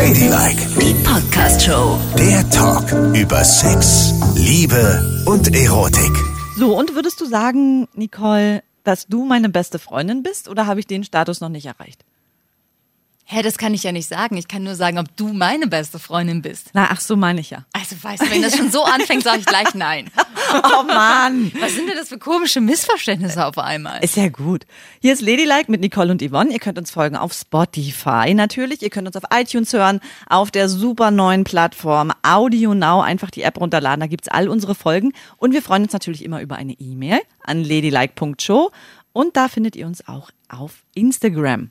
Ladylike, Die Podcast-Show. der Talk über Sex, Liebe und Erotik. So, und würdest du sagen, Nicole, dass du meine beste Freundin bist oder habe ich den Status noch nicht erreicht? Hä, das kann ich ja nicht sagen. Ich kann nur sagen, ob du meine beste Freundin bist. Na, ach so meine ich ja. Also weißt du, wenn das schon so anfängt, sage ich gleich nein. Oh Mann. Was sind denn das für komische Missverständnisse auf einmal? Ist ja gut. Hier ist Ladylike mit Nicole und Yvonne. Ihr könnt uns folgen auf Spotify natürlich. Ihr könnt uns auf iTunes hören, auf der super neuen Plattform Audio Now. Einfach die App runterladen, da gibt's all unsere Folgen. Und wir freuen uns natürlich immer über eine E-Mail an ladylike.show. Und da findet ihr uns auch auf Instagram.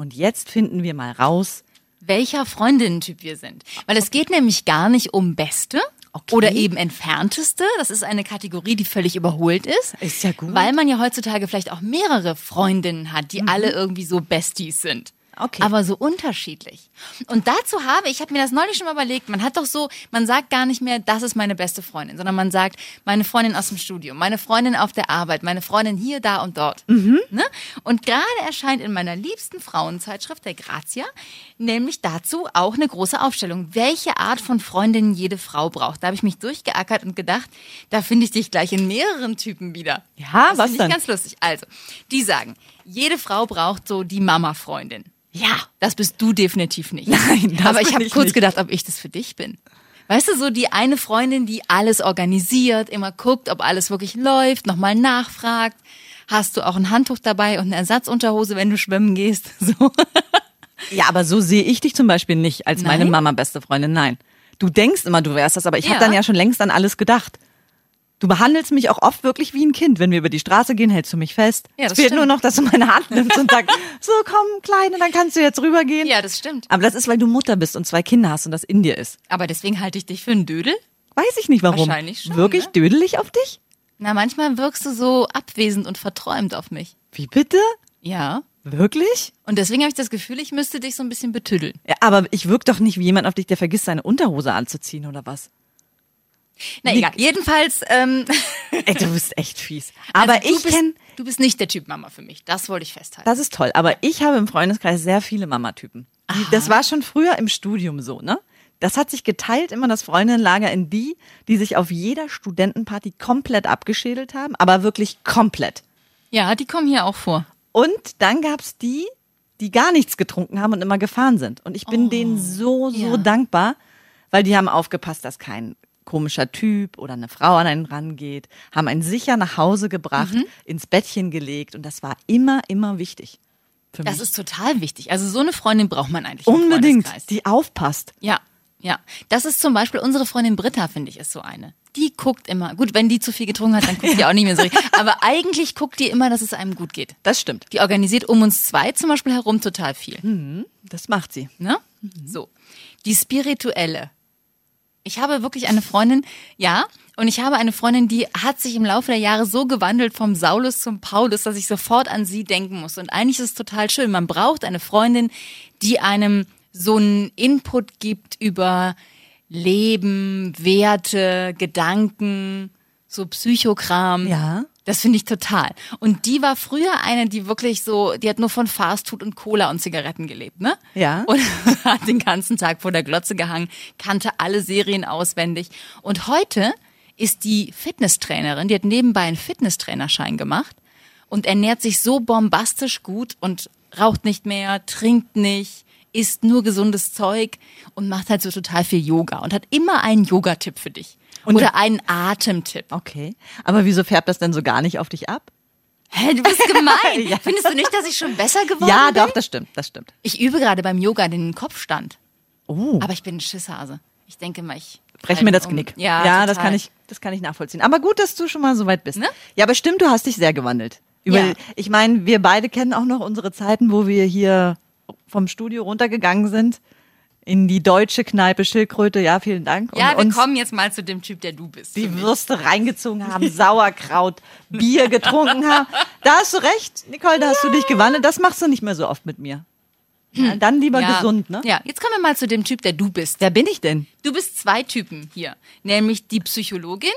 Und jetzt finden wir mal raus, Welcher Freundinnentyp wir sind. Weil es geht nämlich gar nicht um Beste. Okay. Oder eben entfernteste. Das ist eine Kategorie, die völlig überholt ist. Ist ja gut. Weil man ja heutzutage vielleicht auch mehrere Freundinnen hat, die alle irgendwie so Besties sind. Okay. Aber so unterschiedlich. Und dazu habe ich, habe mir das neulich schon mal überlegt, man hat doch so, man sagt gar nicht mehr, das ist meine beste Freundin, sondern man sagt, meine Freundin aus dem Studium, meine Freundin auf der Arbeit, meine Freundin hier, da und dort. Ne? Und gerade erscheint in meiner liebsten Frauenzeitschrift, der Grazia, nämlich dazu auch eine große Aufstellung, welche Art von Freundinnen jede Frau braucht. Da habe ich mich durchgeackert und gedacht, da finde ich dich gleich in mehreren Typen wieder. Ja, das was finde ich denn? ganz lustig. Also, die sagen, jede Frau braucht so die Mama-Freundin. Ja, das bist du definitiv nicht. Nein, das Aber ich habe kurz nicht. gedacht, ob ich das für dich bin. Weißt du, so die eine Freundin, die alles organisiert, immer guckt, ob alles wirklich läuft, nochmal nachfragt. Hast du auch ein Handtuch dabei und eine Ersatzunterhose, wenn du schwimmen gehst? So. Ja, aber so sehe ich dich zum Beispiel nicht als meine Nein? Mama beste Freundin. Nein. Du denkst immer, du wärst das, aber ich Ja. habe dann ja schon längst an alles gedacht. Du behandelst mich auch oft wirklich wie ein Kind. Wenn wir über die Straße gehen, hältst du mich fest. Ja, es das fehlt stimmt. nur noch, dass du meine Hand nimmst und sagst, so komm, Kleine, dann kannst du jetzt rübergehen. Ja, das stimmt. Aber das ist, weil du Mutter bist und zwei Kinder hast und das in dir ist. Aber deswegen halte ich dich für einen Dödel. Weiß ich nicht warum. Wahrscheinlich schon, Wirklich ne? dödelig auf dich? Na, manchmal wirkst du so abwesend und verträumt auf mich. Wie bitte? Ja. Wirklich? Und deswegen habe ich das Gefühl, ich müsste dich so ein bisschen betüddeln. Ja, aber ich wirk doch nicht wie jemand auf dich, der vergisst, seine Unterhose anzuziehen oder was. Na egal. Jedenfalls, ähm, Ey, du bist echt fies. Aber also ich bist, kenn Du bist nicht der Typ Mama für mich. Das wollte ich festhalten. Das ist toll. Aber ich habe im Freundeskreis sehr viele Mamatypen. Das war schon früher im Studium so, ne? Das hat sich geteilt, immer das Freundinnenlager in die, die sich auf jeder Studentenparty komplett abgeschädelt haben, aber wirklich komplett. Ja, die kommen hier auch vor. Und dann gab's die, die gar nichts getrunken haben und immer gefahren sind. Und ich bin denen so, so ja. dankbar, weil die haben aufgepasst, dass kein komischer Typ oder eine Frau an einen rangeht, haben einen sicher nach Hause gebracht, ins Bettchen gelegt und das war immer, immer wichtig. Für Das ist total wichtig. Also so eine Freundin braucht man eigentlich Unbedingt, die aufpasst. Ja, ja. Das ist zum Beispiel unsere Freundin Britta, finde ich, ist so eine. Die guckt immer. Gut, wenn die zu viel getrunken hat, dann guckt die auch nicht mehr so richtig. Aber eigentlich guckt die immer, dass es einem gut geht. Das stimmt. Die organisiert um uns zwei zum Beispiel herum total viel. Das macht sie. Ne? So. Die spirituelle. Ich habe wirklich eine Freundin, ja, und ich habe eine Freundin, die hat sich im Laufe der Jahre so gewandelt vom Saulus zum Paulus, dass ich sofort an sie denken muss. Und eigentlich ist es total schön. Man braucht eine Freundin, die einem so einen Input gibt über Leben, Werte, Gedanken, so Psychokram. Ja. Das finde ich total. Und die war früher eine, die wirklich so, die hat nur von Fastfood und Cola und Zigaretten gelebt, ne? Ja. Und hat den ganzen Tag vor der Glotze gehangen, kannte alle Serien auswendig. Und heute ist die Fitnesstrainerin, die hat nebenbei einen Fitnesstrainerschein gemacht und ernährt sich so bombastisch gut und raucht nicht mehr, trinkt nicht, isst nur gesundes Zeug und macht halt so total viel Yoga und hat immer einen Yogatipp für dich. Und Oder einen Atemtipp. Okay. Aber wieso färbt das denn so gar nicht auf dich ab? Hä, du bist gemein. Ja. Findest du nicht, dass ich schon besser geworden Ja, bin? doch, das stimmt, das stimmt. Ich übe gerade beim Yoga den Kopfstand. Oh. Aber ich bin ein Schisshase. Ich denke mal, ich. Brech mir das um. Ja, ja total. das kann ich, das kann ich nachvollziehen. Aber gut, dass du schon mal so weit bist. Ne? Ja, aber stimmt, du hast dich sehr gewandelt. Über, Ja. Ich meine, wir beide kennen auch noch unsere Zeiten, wo wir hier vom Studio runtergegangen sind in die deutsche Kneipe Schildkröte. Ja, vielen Dank. Ja, und wir kommen jetzt mal zu dem Typ, der du bist. die Würste reingezogen haben, Sauerkraut, Bier getrunken haben. Da hast du recht, Nicole, da hast du dich gewandelt. Das machst du nicht mehr so oft mit mir. Ja, dann lieber ja. gesund, ne? Ja, jetzt kommen wir mal zu dem Typ, der du bist. Wer bin ich denn? Du bist zwei Typen hier. Nämlich die Psychologin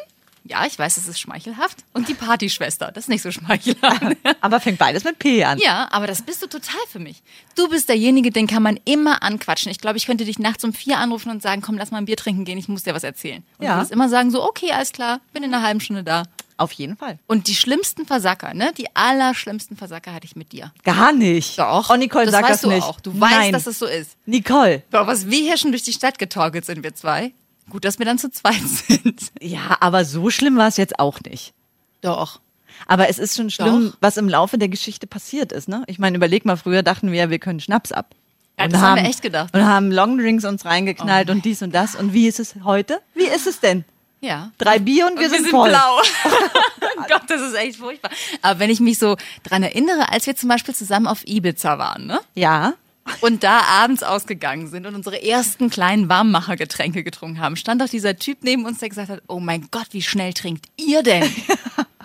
Ja, ich weiß, das ist schmeichelhaft. Und die Partyschwester, das ist nicht so schmeichelhaft. Aber fängt beides mit P an. Ja, aber das bist du total für mich. Du bist derjenige, den kann man immer anquatschen. Ich glaube, ich könnte dich nachts um vier anrufen und sagen, komm, lass mal ein Bier trinken gehen, ich muss dir was erzählen. Und Ja. du würdest immer sagen, so, okay, alles klar, bin in einer halben Stunde da. Auf jeden Fall. Und die schlimmsten Versacker, ne? Die allerschlimmsten Versacker hatte ich mit dir. Gar nicht. Doch. Oh, Nicole, das sag weißt das du nicht. auch. Du weißt, Nein. dass es so ist. Nicole. Boah, was wir hier schon durch die Stadt getorkelt sind, wir zwei. Gut, dass wir dann zu zweit sind. Ja, aber so schlimm war es jetzt auch nicht. Doch. Aber es ist schon schlimm, Doch. was im Laufe der Geschichte passiert ist, ne? Ich meine, überleg mal, früher dachten wir, wir können Schnaps ab. Ja, das haben wir echt gedacht. Und haben Longdrinks uns reingeknallt und dies und das. Und wie ist es heute? Wie ist es denn? Ja. Drei Bier und wir, Und sind, voll. blau. oh Gott, das ist echt furchtbar. Aber wenn ich mich so dran erinnere, als wir zum Beispiel zusammen auf Ibiza waren, ne? Ja. Und da abends ausgegangen sind und unsere ersten kleinen Warmmachergetränke getrunken haben, stand doch dieser Typ neben uns, der gesagt hat, oh mein Gott, wie schnell trinkt ihr denn?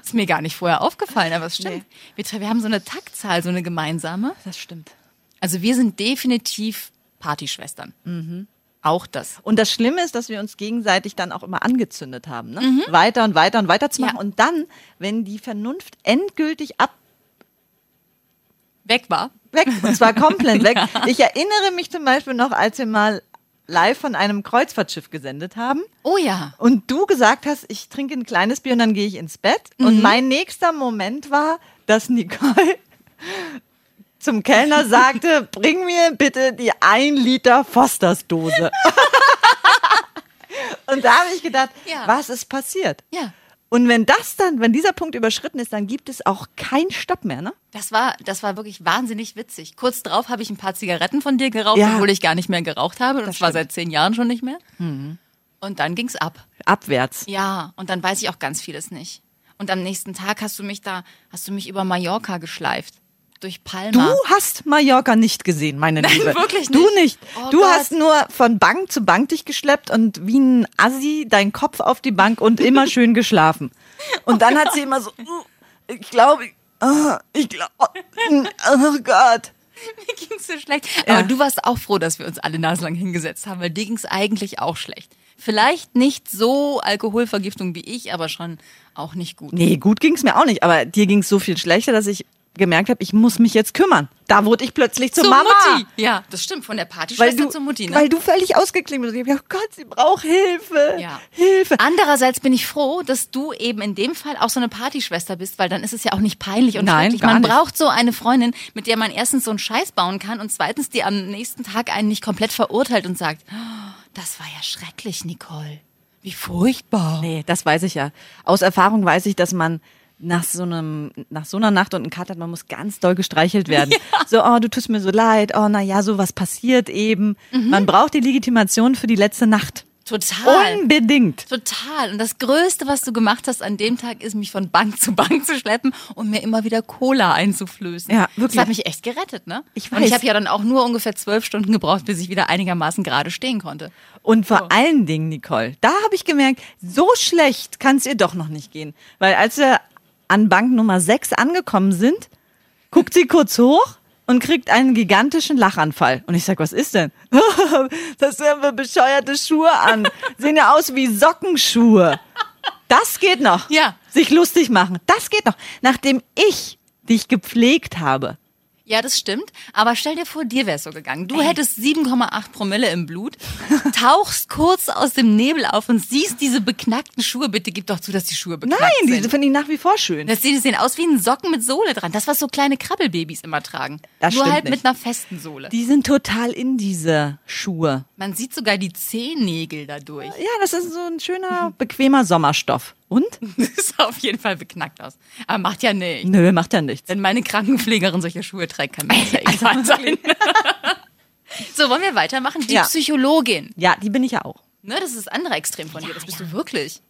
ist mir gar nicht vorher aufgefallen, aber es stimmt. Wir, wir haben so eine Taktzahl, so eine gemeinsame. Das stimmt. Also wir sind definitiv Partyschwestern. Auch das. Und das Schlimme ist, dass wir uns gegenseitig dann auch immer angezündet haben, ne? Weiter und weiter und weiter zu machen. Ja. Und dann, wenn die Vernunft endgültig ab Weg war. weg, und zwar komplett weg. Ich erinnere mich zum Beispiel noch, als wir mal live von einem Kreuzfahrtschiff gesendet haben Oh ja. und du gesagt hast, ich trinke ein kleines Bier und dann gehe ich ins Bett. Und mein nächster Moment war, dass Nicole zum Kellner sagte, bring mir bitte die 1 Liter Fosters Dose. und da habe ich gedacht, Ja. was ist passiert? Ja. Und wenn das dann, wenn dieser Punkt überschritten ist, dann gibt es auch keinen Stopp mehr, ne? Das war, das war wirklich wahnsinnig witzig. Kurz drauf habe ich ein paar Zigaretten von dir geraucht, Ja. obwohl ich gar nicht mehr geraucht habe. Das, Das war seit zehn Jahren schon nicht mehr. Und dann ging's ab. Abwärts. Ja, und dann weiß ich auch ganz vieles nicht. Und am nächsten Tag hast du mich da, hast du mich über Mallorca geschleift. Durch Palma. Du hast Mallorca nicht gesehen, meine Nein, Liebe. wirklich Du nicht. nicht. Oh du Gott. hast nur von Bank zu Bank dich geschleppt und wie ein Assi deinen Kopf auf die Bank und immer schön geschlafen. Und dann hat sie immer so, "Uh, ich glaube, ah, ich glaube, oh Gott. Mir ging's so schlecht. Ja. Aber du warst auch froh, dass wir uns alle naselang hingesetzt haben, weil dir ging's eigentlich auch schlecht. Vielleicht nicht so Alkoholvergiftung wie ich, aber schon auch nicht gut. Nee, gut ging's mir auch nicht, aber dir ging's so viel schlechter, dass ich gemerkt habe, ich muss mich jetzt kümmern. Da wurde ich plötzlich zur Zur Mama. Mutti. Ja, das stimmt. Von der Weil Partyschwester du, zur Mutti, ne? weil du völlig ausgeklingt bist. Ich hab gedacht, oh Gott, sie braucht Hilfe. Ja. Hilfe. Andererseits bin ich froh, dass du eben in dem Fall auch so eine Partyschwester bist, weil dann ist es ja auch nicht peinlich und Nein, Man nicht. braucht so eine Freundin, mit der man erstens so einen Scheiß bauen kann und zweitens, die am nächsten Tag einen nicht komplett verurteilt und sagt, "Oh, das war ja schrecklich, Nicole. Wie furchtbar. Nee, das weiß ich ja. Aus Erfahrung weiß ich, dass man nach so einem, nach so einer Nacht und einem hat, man muss ganz doll gestreichelt werden. So, oh, du tust mir so leid, oh, na ja, sowas passiert eben. Mhm. Man braucht die Legitimation für die letzte Nacht. Total. Unbedingt. Total. Und das Größte, was du gemacht hast an dem Tag, ist, mich von Bank zu Bank zu schleppen und mir immer wieder Cola einzuflößen. Ja, wirklich. Das hat mich echt gerettet, ne? Ich Und weiß. ich habe ja dann auch nur ungefähr zwölf Stunden gebraucht, bis ich wieder einigermaßen gerade stehen konnte. Und vor allen Dingen, Nicole, da habe ich gemerkt, so schlecht kann es ihr doch noch nicht gehen. Weil als wir an Bank Nummer 6 angekommen sind, guckt sie kurz hoch und kriegt einen gigantischen Lachanfall. Und ich sag, was ist denn? das haben wir bescheuerte Schuhe an. Sehen ja aus wie Sockenschuhe. Das geht noch. Ja. Sich lustig machen. Das geht noch. Nachdem ich dich gepflegt habe. Ja, das stimmt. Aber stell dir vor, dir wär's so gegangen. Du hättest 7,8 Promille im Blut, tauchst kurz aus dem Nebel auf und siehst diese beknackten Schuhe. Bitte gib doch zu, dass die Schuhe beknackt Nein, sind. diese finde ich nach wie vor schön. Das sehen, die sehen aus wie ein Socken mit Sohle dran. Das, was so kleine Krabbelbabys immer tragen. Das Nur halt nicht. mit einer festen Sohle. Die sind total in diese Schuhe. Man sieht sogar die Zehennägel dadurch. Ja, das ist so ein schöner, bequemer Sommerstoff. Und? Das sah auf jeden Fall beknackt aus. Aber macht ja nichts. Nö, macht ja nichts. Wenn meine Krankenpflegerin solche Schuhe trägt, kann mir das ja egal sein. so, wollen wir weitermachen? Die Ja. Psychologin. Ja, die bin ich ja auch. Ne, das ist das andere Extrem von dir. Das bist du wirklich.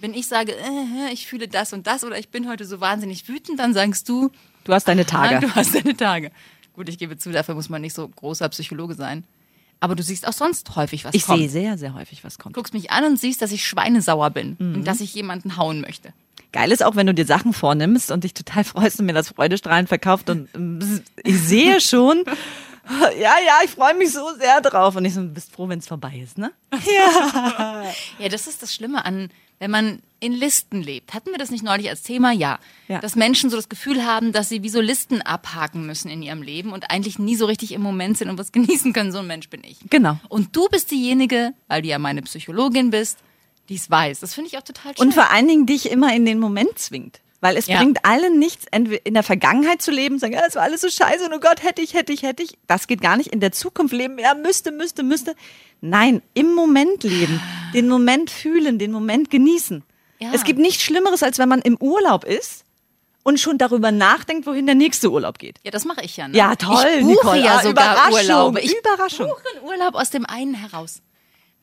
Wenn ich sage, äh, ich fühle das und das oder ich bin heute so wahnsinnig wütend, dann sagst du, Du hast deine Tage. du hast deine Tage. Gut, ich gebe zu, dafür muss man nicht so großer Psychologe sein. Aber du siehst auch sonst häufig, was Ich kommt. sehe sehr, sehr häufig, was kommt. guckst mich an und siehst, dass ich schweinesauer bin und dass ich jemanden hauen möchte. Geil ist auch, wenn du dir Sachen vornimmst und dich total freust und mir das Freudestrahlen verkauft und ähm, ich sehe schon, ja, ja, ich freue mich so sehr drauf und ich so, bist froh, wenn es vorbei ist, ne? Ja, das ist das Schlimme an wenn man in Listen lebt. Hatten wir das nicht neulich als Thema? Ja. Ja. Dass Menschen so das Gefühl haben, dass sie wie so Listen abhaken müssen in ihrem Leben und eigentlich nie so richtig im Moment sind und was genießen können. So ein Mensch bin ich. Genau. Und du bist diejenige, weil du ja meine Psychologin bist, die es weiß. Das finde ich auch total schön. Und vor allen Dingen dich immer in den Moment zwingt. Weil es Ja. bringt allen nichts, entweder in der Vergangenheit zu leben, sagen, ja, es war alles so scheiße und oh Gott, hätte ich, hätte ich, hätte ich. Das geht gar nicht. In der Zukunft leben, ja, müsste, müsste, müsste. Nein, im Moment leben, den Moment fühlen, den Moment genießen. Ja. Es gibt nichts Schlimmeres, als wenn man im Urlaub ist und schon darüber nachdenkt, wohin der nächste Urlaub geht. ja, das mache ich ja. Ne? Ja, toll, Ich buche Nicole. ja Ah, sogar Überraschung, Urlaube. Ich Überraschung. buche einen Urlaub aus dem einen heraus.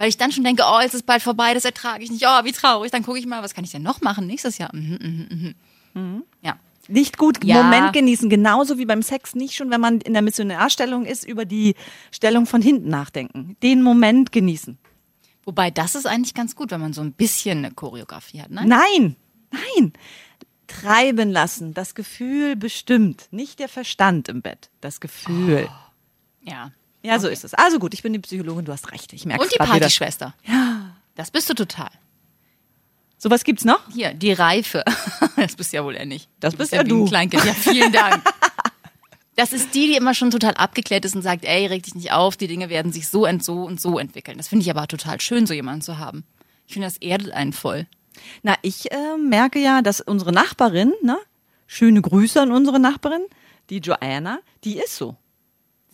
Weil ich dann schon denke, oh, jetzt ist bald vorbei, das ertrage ich nicht. Oh, wie traurig. Dann gucke ich mal, was kann ich denn noch machen nächstes Jahr? Mhm, mhm, mhm. Ja. Nicht gut Ja. Moment genießen, genauso wie beim Sex nicht schon, wenn man in der Missionarstellung ist, über die Stellung von hinten nachdenken. Den Moment genießen. Wobei, das ist eigentlich ganz gut, wenn man so ein bisschen eine Choreografie hat, ne? Nein, nein. Treiben lassen, das Gefühl bestimmt, nicht der Verstand im Bett, das Gefühl. Ja. Ja, so ist es. Also gut, ich bin die Psychologin, du hast recht. Ich merke Und die Partyschwester. Ja. Das bist du total. Sowas gibt's noch? Hier, die Reife. Das bist ja wohl eher nicht. Das Du bist wie ja ein du. Kleinkind. Ja, vielen Dank. Das ist die, die immer schon total abgeklärt ist und sagt, ey, reg dich nicht auf, die Dinge werden sich so und so und so entwickeln. Das finde ich aber total schön, so jemanden zu haben. Ich finde, das erdet einen voll. Na, ich äh, merke ja, dass unsere Nachbarin, ne? Schöne Grüße an unsere Nachbarin, die Joanna, die ist so.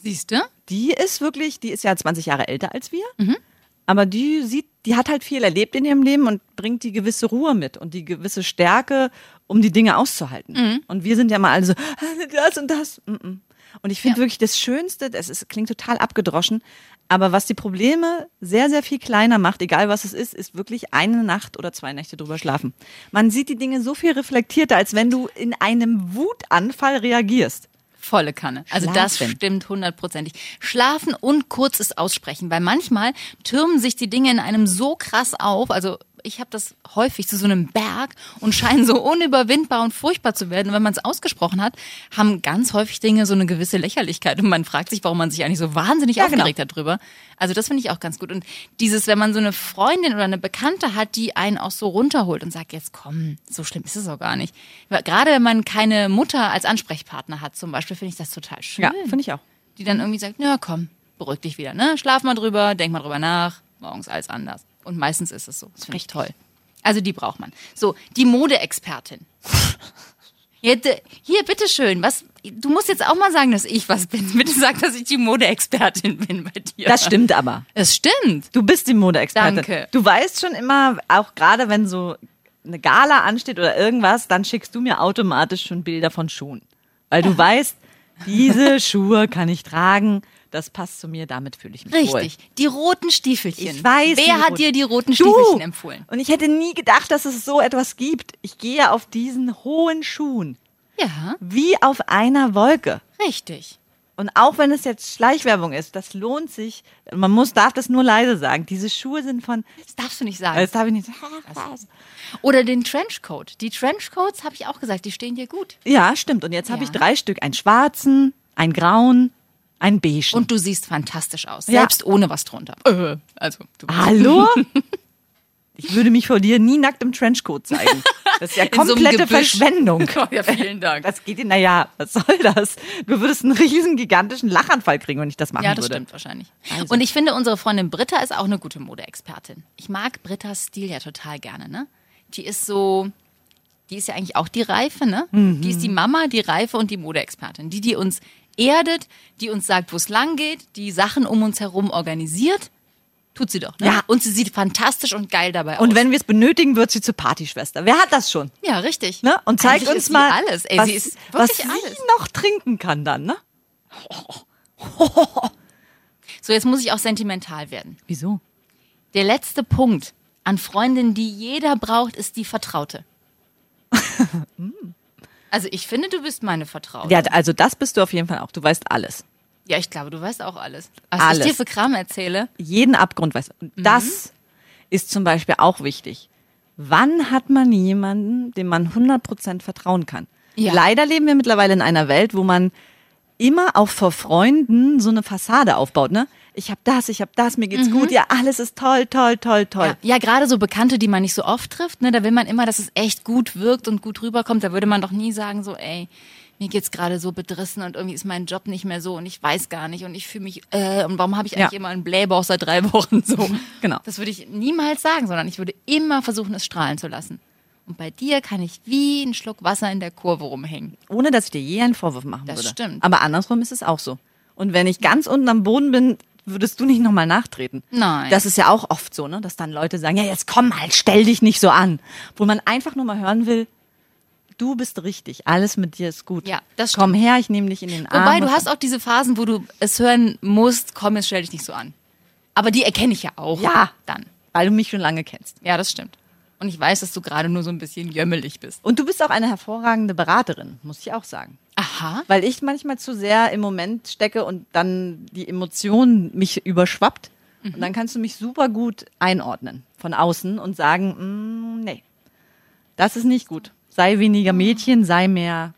Siehst du? Die ist wirklich, die ist ja 20 Jahre älter als wir. Mhm. Aber die sieht, die hat halt viel erlebt in ihrem Leben und bringt die gewisse Ruhe mit und die gewisse Stärke, um die Dinge auszuhalten. Mhm. Und wir sind ja mal alle so, das und das. mm, mm. Und ich finde Ja. wirklich das Schönste, das ist, klingt total abgedroschen, aber was die Probleme sehr, sehr viel kleiner macht, egal was es ist, ist wirklich eine Nacht oder zwei Nächte drüber schlafen. Man sieht die Dinge so viel reflektierter, als wenn du in einem Wutanfall reagierst. Volle Kanne. Also das Schlafen. stimmt hundertprozentig. Schlafen und kurzes Aussprechen, weil manchmal türmen sich die Dinge in einem so krass auf. Also ich habe das häufig zu so einem Berg und scheinen so unüberwindbar und furchtbar zu werden. Und wenn man es ausgesprochen hat, haben ganz häufig Dinge so eine gewisse Lächerlichkeit und man fragt sich, warum man sich eigentlich so wahnsinnig Ja, genau. aufgeregt hat drüber. Also das finde ich auch ganz gut. Und dieses, wenn man so eine Freundin oder eine Bekannte hat, die einen auch so runterholt und sagt, jetzt komm, so schlimm ist es auch gar nicht. Gerade wenn man keine Mutter als Ansprechpartner hat zum Beispiel, finde ich das total schön. Ja, finde ich auch. Die dann irgendwie sagt, ja komm, beruhig dich wieder, ne? Schlaf mal drüber, denk mal drüber nach, morgens alles anders. Und meistens ist es so. Das finde ich toll. Also die braucht man. So, die Modeexpertin. Äh, hier, bitteschön, was, du musst jetzt auch mal sagen, dass ich was bin. Bitte sag, dass ich die Modeexpertin bin bei dir. Das stimmt aber. Es stimmt. Du bist die Modeexpertin. Danke. Du weißt schon immer, auch gerade wenn so eine Gala ansteht oder irgendwas, dann schickst du mir automatisch schon Bilder von Schuhen. Weil du weißt, diese Schuhe kann ich tragen, das passt zu mir, damit fühle ich mich wohl. Richtig. Die roten Stiefelchen. Ich weiß. Wer hat dir die roten Du! Stiefelchen empfohlen? Und ich hätte nie gedacht, dass es so etwas gibt. Ich gehe auf diesen hohen Schuhen, Ja, wie auf einer Wolke. richtig. Und auch wenn es jetzt Schleichwerbung ist, das lohnt sich. Man muss, darf das nur leise sagen. Diese Schuhe sind von, Das darfst du nicht sagen. das darf ich nicht. Oder den Trenchcoat. Die Trenchcoats, habe ich auch gesagt, die stehen dir gut. Ja, stimmt. Und jetzt habe Ja. ich drei Stück. Einen schwarzen, einen grauen, einen beige. Und du siehst fantastisch aus, Ja. selbst ohne was drunter. Äh, also, du Hallo? Ich würde mich vor dir nie nackt im Trenchcoat zeigen. Das ist ja so komplette Gebüsch. Verschwendung. Oh ja, vielen Dank. Das geht dir, naja, was soll das? Du würdest einen riesen gigantischen Lachanfall kriegen, wenn ich das machen Ja, das würde. stimmt wahrscheinlich. Also. Und ich finde, unsere Freundin Britta ist auch eine gute Modeexpertin. Ich mag Brittas Stil ja total gerne, ne? Die ist so, die ist ja eigentlich auch die Reife, ne? Mhm. Die ist die Mama, die Reife und die Modeexpertin. Die, die uns erdet, die uns sagt, wo es lang geht, die Sachen um uns herum organisiert. Tut sie doch, ne? Ja. Und sie sieht fantastisch und geil dabei aus. Und wenn wir es benötigen, wird sie zur Partyschwester. Wer hat das schon? ja, richtig. Ne? Und zeigt Eigentlich uns sie mal, alles. Ey, was, sie ist was wirklich alles. sie noch trinken kann dann, ne? So, jetzt muss ich auch sentimental werden. Wieso? Der letzte Punkt an Freundin, die jeder braucht, ist die Vertraute. also ich finde, du bist meine Vertraute. Ja, also das bist du auf jeden Fall auch. Du weißt alles. Ja, ich glaube, du weißt auch alles. Was Alles. ich dir für Kram erzähle. jeden Abgrund weiß. Und Mhm. das ist zum Beispiel auch wichtig. Wann hat man jemanden, dem man 100% vertrauen kann? Ja. Leider leben wir mittlerweile in einer Welt, wo man immer auch vor Freunden so eine Fassade aufbaut, ne? Ich habe das, ich habe das, mir geht's gut, ja, alles ist toll, toll, toll, toll. Ja, ja gerade so Bekannte, die man nicht so oft trifft, ne, da will man immer, dass es echt gut wirkt und gut rüberkommt. Da würde man doch nie sagen, so, ey, mir geht's gerade so bedrissen und irgendwie ist mein Job nicht mehr so und ich weiß gar nicht und ich fühle mich, äh, und warum habe ich eigentlich Ja. immer einen Blähbauch seit drei Wochen so? Genau. Das würde ich niemals sagen, sondern ich würde immer versuchen, es strahlen zu lassen. Und bei dir kann ich wie ein Schluck Wasser in der Kurve rumhängen. Ohne dass ich dir je einen Vorwurf machen Das würde. stimmt. Aber andersrum ist es auch so. Und wenn ich ganz unten am Boden bin, würdest du nicht nochmal nachtreten. Nein. Das ist ja auch oft so, ne? Dass dann Leute sagen, ja, jetzt komm mal, stell dich nicht so an. Wo man einfach nur mal hören will, du bist richtig, alles mit dir ist gut. Ja, das Komm her, ich nehme dich in den Arm. Wobei, du hast auch diese Phasen, wo du es hören musst, komm, jetzt stell dich nicht so an. Aber die erkenne ich ja auch. Ja. Dann. Weil du mich schon lange kennst. Ja, das stimmt. Und ich weiß, dass du gerade nur so ein bisschen jömmelig bist. Und du bist auch eine hervorragende Beraterin, muss ich auch sagen. Aha. Weil ich manchmal zu sehr im Moment stecke und dann die Emotion mich überschwappt. Und dann kannst du mich super gut einordnen von außen und sagen, mm, nee, das ist nicht gut. Sei weniger Mädchen, sei mehr.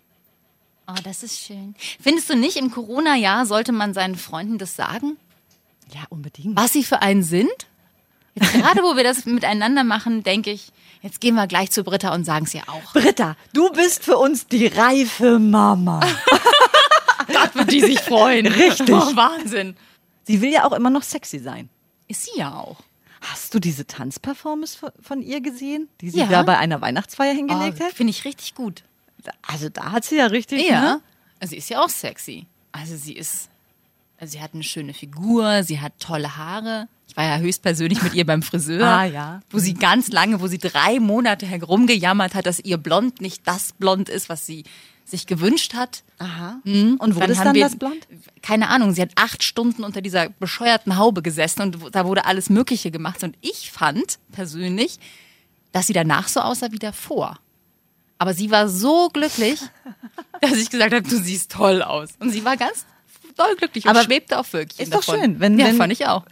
Oh, das ist schön. Findest du nicht, im Corona-Jahr sollte man seinen Freunden das sagen? Ja, unbedingt. Was sie für einen sind? Jetzt gerade, wo wir das miteinander machen, denke ich, jetzt gehen wir gleich zu Britta und sagen es ihr auch. Britta, du bist für uns die reife Mama. Gott, wird die sich freuen. Richtig. Oh, Wahnsinn. Sie will ja auch immer noch sexy sein. Ist sie ja auch. Hast du diese Tanzperformance von- ihr gesehen, die sie Ja. da bei einer Weihnachtsfeier Oh, hingelegt hat? Finde ich richtig gut. Also da hat sie ja richtig. Ja. Ne? Also sie ist ja auch sexy. Also sie ist, also sie hat eine schöne Figur, sie hat tolle Haare. Ich war ja höchstpersönlich mit ihr beim Friseur. Ah, ja. Wo sie ganz lange, wo sie drei Monate herumgejammert hat, dass ihr Blond nicht das Blond ist, was sie sich gewünscht hat. Aha. Und wurde es haben dann wir- das Blond? Keine Ahnung, sie hat acht Stunden unter dieser bescheuerten Haube gesessen und da wurde alles Mögliche gemacht. Und ich fand persönlich, dass sie danach so aussah wie davor. Aber sie war so glücklich, dass ich gesagt habe, du siehst toll aus. Und sie war ganz doll glücklich und Aber schwebte auf Wölkchen ist doch davon. schön, wenn- ja, wenn- fand ich auch.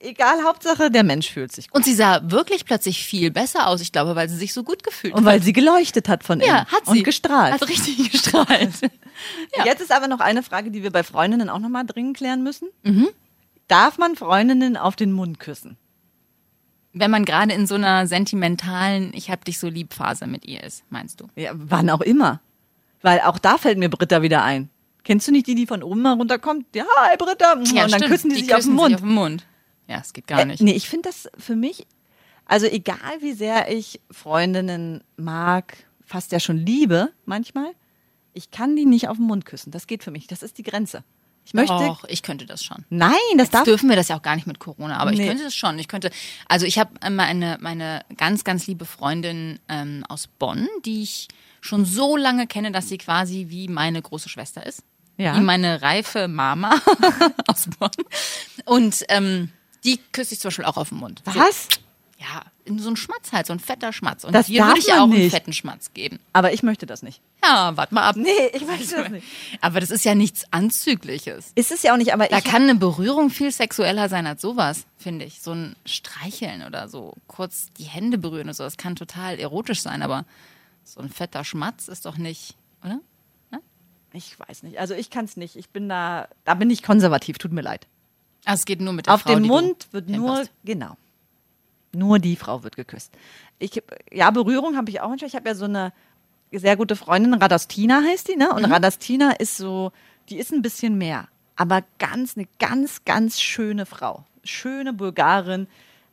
Egal, Hauptsache der Mensch fühlt sich gut. Und sie sah wirklich plötzlich viel besser aus, ich glaube, weil sie sich so gut gefühlt Und hat. weil sie geleuchtet hat von innen. Ja, hat sie. Und gestrahlt. Hat richtig gestrahlt. ja. Jetzt ist aber noch eine Frage, die wir bei Freundinnen auch nochmal dringend klären müssen. Mhm. Darf man Freundinnen auf den Mund küssen? Wenn man gerade in so einer sentimentalen Ich hab dich so lieb Phase mit ihr ist, meinst du? Ja, wann auch immer. Weil auch da fällt mir Britta wieder ein. Kennst du nicht die, die von oben mal runterkommt? Ja, hi Britta. und dann stimmt. küssen die, sich auf den küssen Mund. Sich auf den Mund. Ja, es geht gar nicht. Äh, nee, ich finde das für mich, also egal wie sehr ich Freundinnen mag, fast ja schon liebe manchmal, ich kann die nicht auf den Mund küssen. Das geht für mich. Das ist die Grenze. Ich möchte. Och, ich könnte das schon. Nein, das Jetzt darf. dürfen wir das ja auch gar nicht mit Corona, aber ich Nee. könnte das schon. Ich könnte, also ich habe meine, meine ganz, ganz liebe Freundin ähm, aus Bonn, die ich schon so lange kenne, dass sie quasi wie meine große Schwester ist. Ja. Wie meine reife Mama aus Bonn. Und ähm, die küsse ich zum Beispiel auch auf den Mund. Was? ja, in so einen Schmatz halt, so ein fetter Schmatz. Und Das darf würde ich man auch einen nicht. fetten Schmatz geben. Aber ich möchte das nicht. Ja, warte mal ab. Nee, ich möchte das nicht. Aber das ist ja nichts Anzügliches. Ist es ja auch nicht, aber Da ich. kann eine Berührung viel sexueller sein als sowas, finde ich. So ein Streicheln oder so kurz die Hände berühren oder so, das kann total erotisch sein, aber so ein fetter Schmatz ist doch nicht, oder? Ich weiß nicht. Also ich kann es nicht. Ich bin da, da bin ich konservativ. Tut mir leid. Ah, es geht nur mit der Auf Frau, den Mund wird nur, genau. Nur die Frau wird geküsst. Ich, ja, Berührung habe ich auch manchmal. Ich habe ja so eine sehr gute Freundin, Radastina heißt die, ne? Und Radastina ist so, die ist ein bisschen mehr. Aber ganz, eine ganz, ganz schöne Frau. Schöne Bulgarin.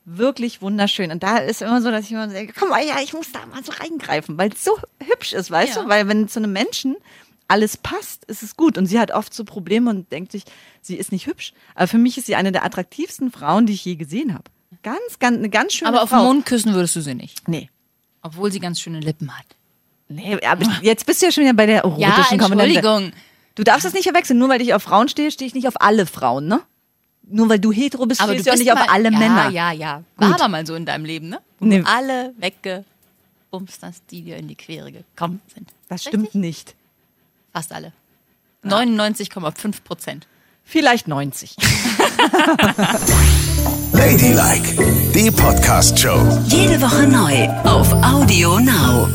Wirklich wunderschön. Und da ist immer so, dass ich immer sage, komm mal, ja, ich muss da mal so reingreifen, weil es so hübsch ist, weißt Ja. du? Weil wenn zu einem Menschen alles passt, ist es gut. Und sie hat oft so Probleme und denkt sich, sie ist nicht hübsch. Aber für mich ist sie eine der attraktivsten Frauen, die ich je gesehen habe. Ganz, ganz, eine ganz schöne Aber auf Frau. den Mund küssen würdest du sie nicht. Nee. Obwohl sie ganz schöne Lippen hat. Nee, aber jetzt bist du ja schon wieder bei der erotischen Komponente. Entschuldigung. Du darfst das nicht verwechseln. Nur weil ich auf Frauen stehe, stehe ich nicht auf alle Frauen, ne? Nur weil du hetero bist, Aber stehst du bist nicht auf mal, alle ja, Männer. Ja, ja, War Gut. aber mal so in deinem Leben, ne? Wo Nee. alle weggebumst hast, die dir in die Quere gekommen sind. Das stimmt nicht. Fast alle. 99,5 Prozent. Vielleicht 90. Ladylike, die Podcast-Show. Jede Woche neu auf Audio Now.